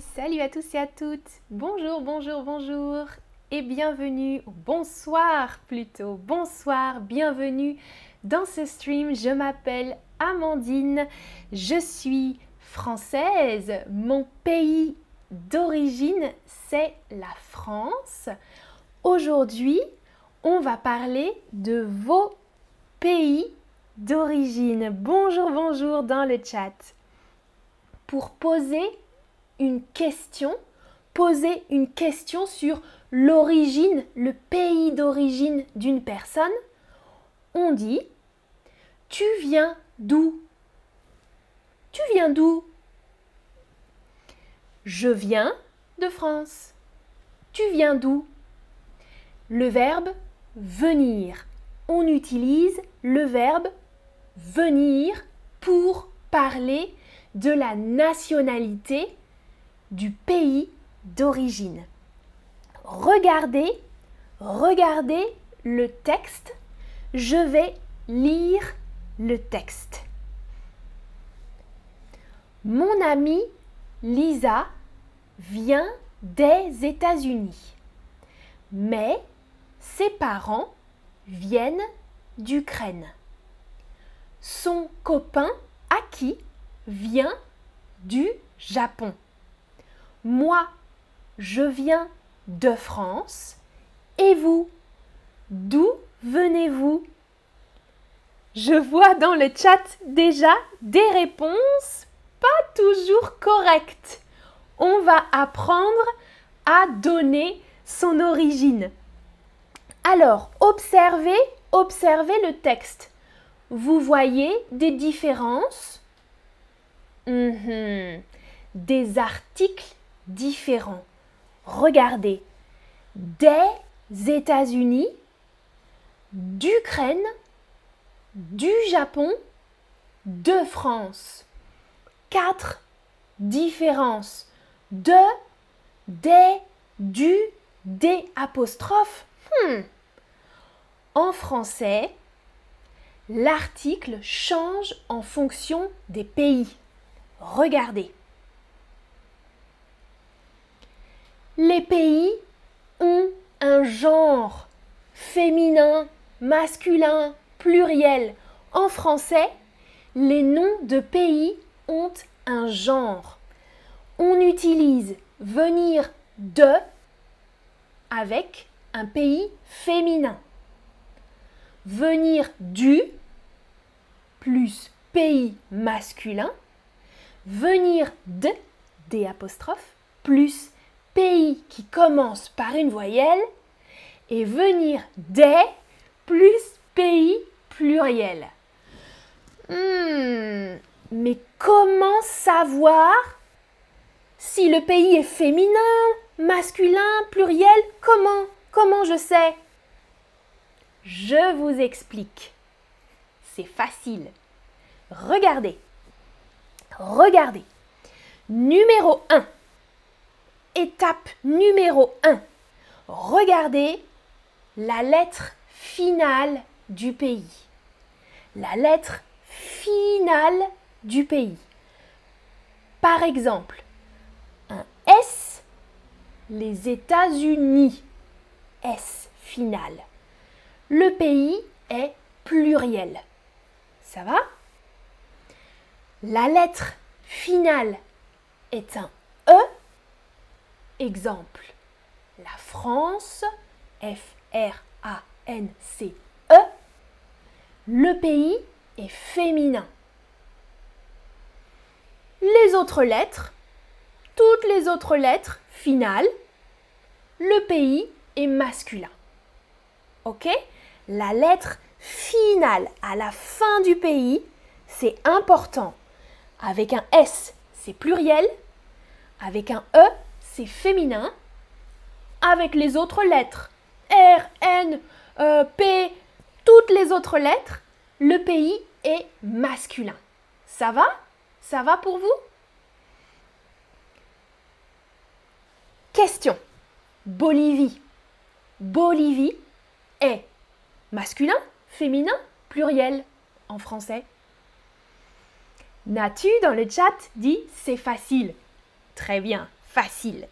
Salut, à tous et à toutes. Bonjour, bonjour, bonjour et bienvenue, bonsoir plutôt, bonsoir, bienvenue dans ce stream. Je m'appelle Amandine, je suis française, mon pays d'origine c'est la France. Aujourd'hui, on va parler de vos pays d'origine. Bonjour, bonjour dans le chat. Pour poser une question, poser une question sur l'origine, le pays d'origine d'une personne, on dit Tu viens d'où? Tu viens d'où? Je viens de France. Tu viens d'où? Le verbe venir. On utilise le verbe venir pour parler de la nationalité du pays d'origine. Regardez, regardez le texte. Je vais lire le texte. Mon amie Lisa vient des États-Unis, mais ses parents viennent d'Ukraine. Son copain Aki vient du Japon. Moi, je viens de France. Et vous, d'où venez-vous? Je vois dans le chat déjà des réponses pas toujours correctes. On va apprendre à donner son origine. Alors, observez, observez le texte. Vous voyez des différences? Mhm. Des articles différents. Regardez, des États-Unis, d'Ukraine, du Japon, de France. Quatre différences. De, des, du, des apostrophes. Hmm. En français, l'article change en fonction des pays. Regardez. Les pays ont un genre féminin, masculin, pluriel. En français, les noms de pays ont un genre. On utilise venir de avec un pays féminin. Venir du plus pays masculin. Venir de des plus pays qui commence par une voyelle et venir des plus pays pluriel. Hmm, mais comment savoir si le pays est féminin, masculin, pluriel? Comment? Comment je sais? Je vous explique. C'est facile. Regardez. Regardez. Numéro 1 étape numéro 1. Regardez la lettre finale du pays. La lettre finale du pays. Par exemple, un S, les États-Unis. S final. Le pays est pluriel. Ça va? La lettre finale est un E Exemple, la France, F-R-A-N-C-E, le pays est féminin. Les autres lettres, toutes les autres lettres finales, le pays est masculin. Ok? La lettre finale à la fin du pays, c'est important. Avec un S, c'est pluriel. Avec un E, c'est féminin avec les autres lettres. R, N, euh, P, toutes les autres lettres, le pays est masculin. Ça va? Ça va pour vous? Question. Bolivie. Bolivie est masculin, féminin, pluriel en français. Natu dans le chat dit c'est facile. Très bien, Facile.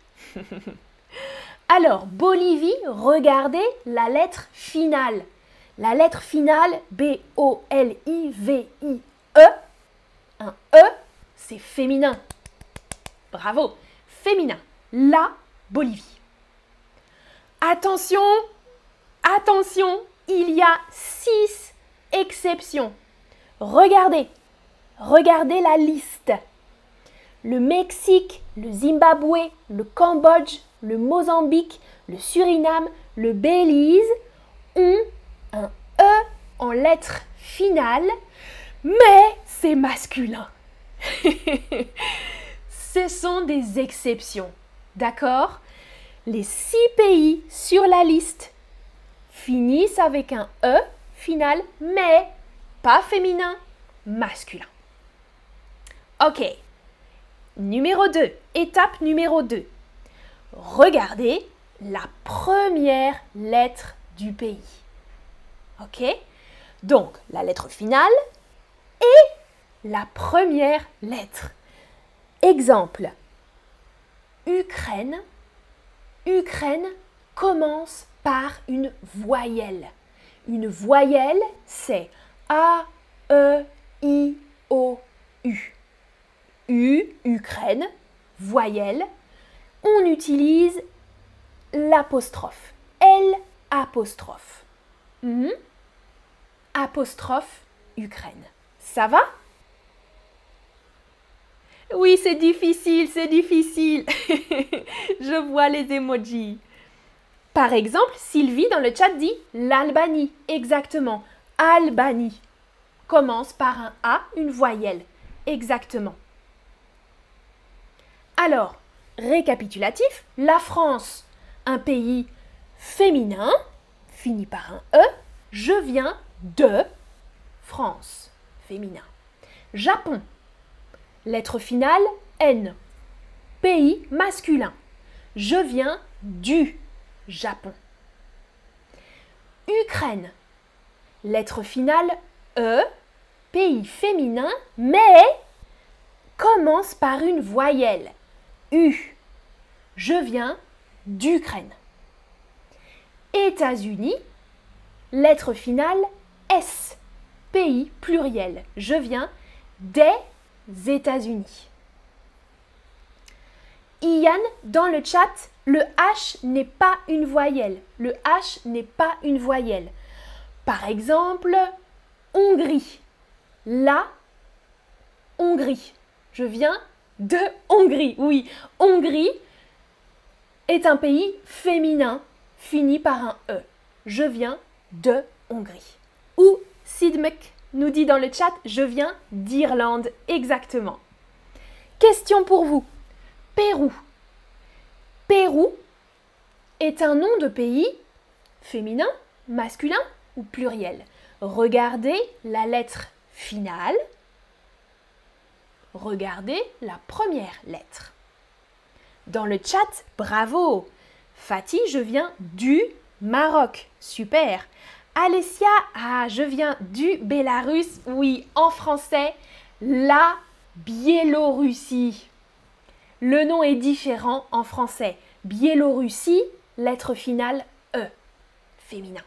Alors, Bolivie, regardez la lettre finale. La lettre finale, B-O-L-I-V-I-E. Un E, c'est féminin. Bravo, féminin. La Bolivie. Attention, attention, il y a six exceptions. Regardez, regardez la liste. Le Mexique, le Zimbabwe, le Cambodge, le Mozambique, le Suriname, le Belize ont un E en lettre finale, mais c'est masculin. Ce sont des exceptions, d'accord? Les six pays sur la liste finissent avec un E final, mais pas féminin, masculin. Ok. Numéro 2, étape numéro 2. Regardez la première lettre du pays. Ok? Donc, la lettre finale et la première lettre. Exemple. Ukraine. Ukraine commence par une voyelle. Une voyelle, c'est A, E, I, O, U. U, Ukraine, voyelle. On utilise l'apostrophe. L apostrophe. Apostrophe Ukraine. Ça va? Oui, c'est difficile, c'est difficile. Je vois les emojis. Par exemple, Sylvie dans le chat dit l'Albanie. Exactement. Albanie. Commence par un A, une voyelle. Exactement. Alors, récapitulatif, la France, un pays féminin, fini par un E, je viens de France, féminin. Japon, lettre finale N, pays masculin, je viens du Japon. Ukraine. Lettre finale E, pays féminin, mais commence par une voyelle. Je viens d'Ukraine. États-Unis. Lettre finale S. Pays pluriel. Je viens des États-Unis. Ian, dans le chat, le H n'est pas une voyelle. Le H n'est pas une voyelle. Par exemple, Hongrie. La Hongrie. Je viens de Hongrie. Oui, Hongrie est un pays féminin fini par un E. Je viens de Hongrie. Ou Sidmek nous dit dans le chat, je viens d'Irlande. Exactement. Question pour vous. Pérou. Pérou est un nom de pays féminin, masculin ou pluriel. Regardez la lettre finale. Regardez la première lettre. Dans le chat, bravo Fatih, je viens du Maroc. Super Alessia, ah, je viens du Bélarus. Oui, en français, la Biélorussie. Le nom est différent en français. Biélorussie, lettre finale E, féminin.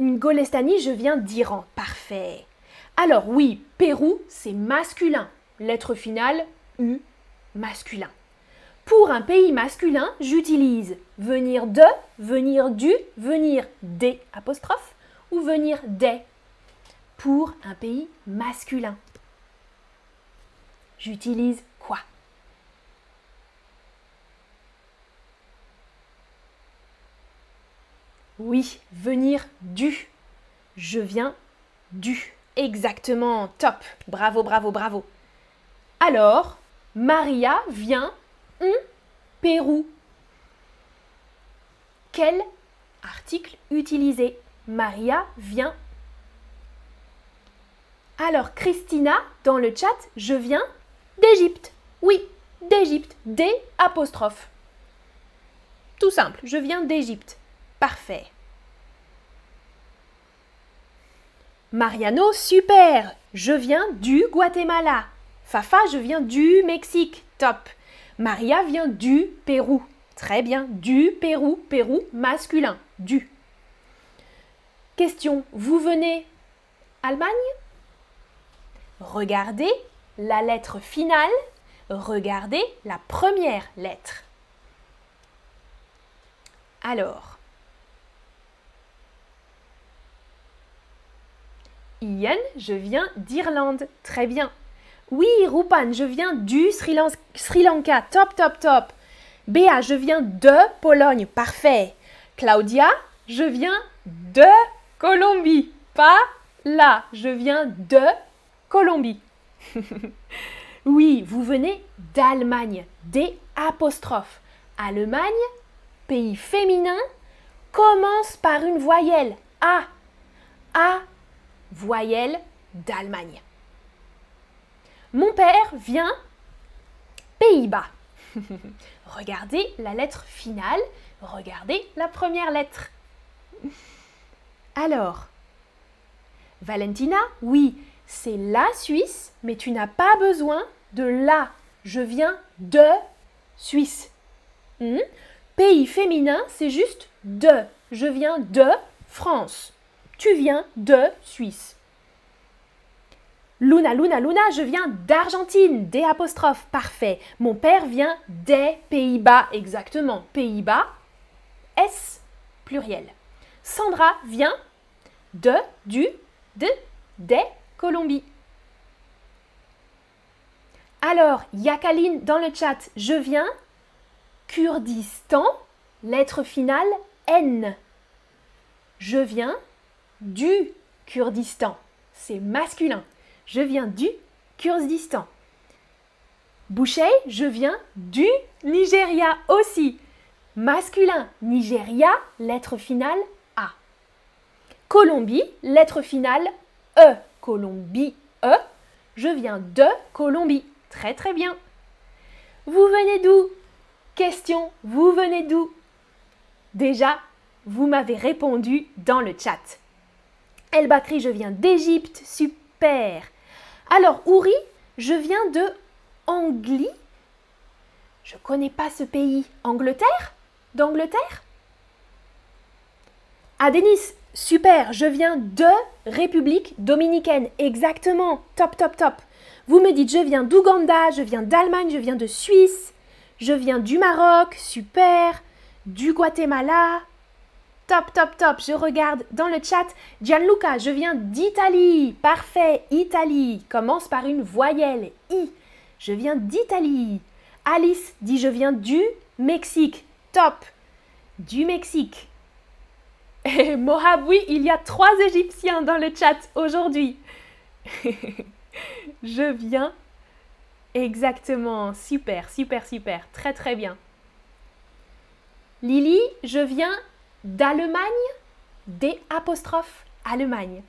Golestani, je viens d'Iran. Parfait. Alors oui, Pérou, c'est masculin. Lettre finale U, masculin. Pour un pays masculin, j'utilise venir de, venir du, venir des apostrophes ou venir des. Pour un pays masculin, j'utilise quoi? Oui, venir du. Je viens du. Exactement, top. Bravo, bravo, bravo. Alors, Maria vient Pérou. Quel article utiliser? Maria vient. Alors, Christina, dans le chat, je viens d'Égypte. Oui, d'Égypte. D apostrophe. Tout simple, je viens d'Égypte. Parfait. Mariano, super Je viens du Guatemala. Fafa, je viens du Mexique. Top Maria vient du Pérou. Très bien. Du Pérou. Pérou masculin. Du. Question. Vous venez Allemagne? Regardez la lettre finale. Regardez la première lettre. Alors, Ian, je viens d'Irlande. Très bien. Oui, Rupan, je viens du Sri, Lanka. Top, top, top. Béa, je viens de Pologne. Parfait. Claudia, je viens de Colombie. Pas là. Je viens de Colombie. oui, vous venez d'Allemagne. Des apostrophes. Allemagne, pays féminin, commence par une voyelle. A. A voyelle d'Allemagne. Mon père vient Pays-Bas. regardez la lettre finale, regardez la première lettre. Alors, Valentina, oui, c'est la Suisse, mais tu n'as pas besoin de la. Je viens de Suisse. Hmm? Pays féminin, c'est juste de. Je viens de France. Tu viens de Suisse. Luna, Luna, Luna, je viens d'Argentine, des parfait. Mon père vient des Pays-Bas, exactement. Pays-Bas, S, pluriel. Sandra vient de, du, de, des Colombie. Alors, Yakaline dans le chat, je viens Kurdistan, lettre finale N. Je viens du Kurdistan. C'est masculin. Je viens du Kurdistan. Boucher, je viens du Nigeria aussi. Masculin, Nigeria, lettre finale A. Colombie, lettre finale E. Colombie, E. Je viens de Colombie. Très très bien. Vous venez d'où? Question, vous venez d'où? Déjà, vous m'avez répondu dans le chat. El Bakri, je viens d'Égypte. Super. Alors, Ouri, je viens de Anglie. Je connais pas ce pays. Angleterre? D'Angleterre? Ah, Denis, super, je viens de République dominicaine. Exactement. Top, top, top. Vous me dites, je viens d'Ouganda, je viens d'Allemagne, je viens de Suisse, je viens du Maroc. Super. Du Guatemala, Top, top, top. Je regarde dans le chat. Gianluca, je viens d'Italie. Parfait. Italie. Commence par une voyelle. I. Je viens d'Italie. Alice dit je viens du Mexique. Top. Du Mexique. Et Mohab, oui, il y a trois Égyptiens dans le chat aujourd'hui. je viens. Exactement. Super, super, super. Très, très bien. Lily, je viens d'Allemagne Des apostrophes Allemagne.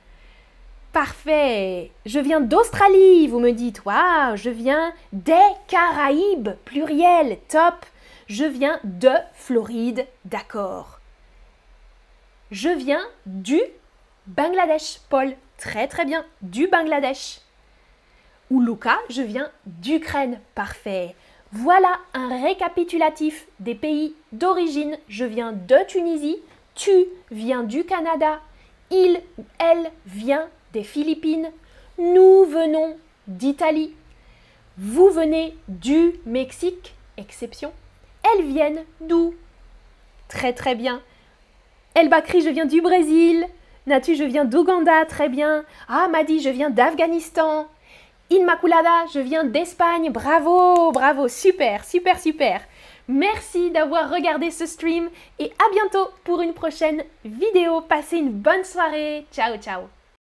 Parfait. Je viens d'Australie, vous me dites. Waouh, je viens des Caraïbes, pluriel, top. Je viens de Floride, d'accord. Je viens du Bangladesh, Paul. Très très bien, du Bangladesh. Ou Luca, je viens d'Ukraine, parfait. Voilà un récapitulatif des pays d'origine. Je viens de Tunisie, tu viens du Canada, il ou elle vient des Philippines, nous venons d'Italie, vous venez du Mexique, exception, elles viennent d'où? Très très bien. El Bakri, je viens du Brésil. Natu, je viens d'Ouganda, très bien. Ah, Madi, je viens d'Afghanistan. Inmaculada, je viens d'Espagne. Bravo, bravo, super, super, super. Merci d'avoir regardé ce stream et à bientôt pour une prochaine vidéo. Passez une bonne soirée. Ciao, ciao.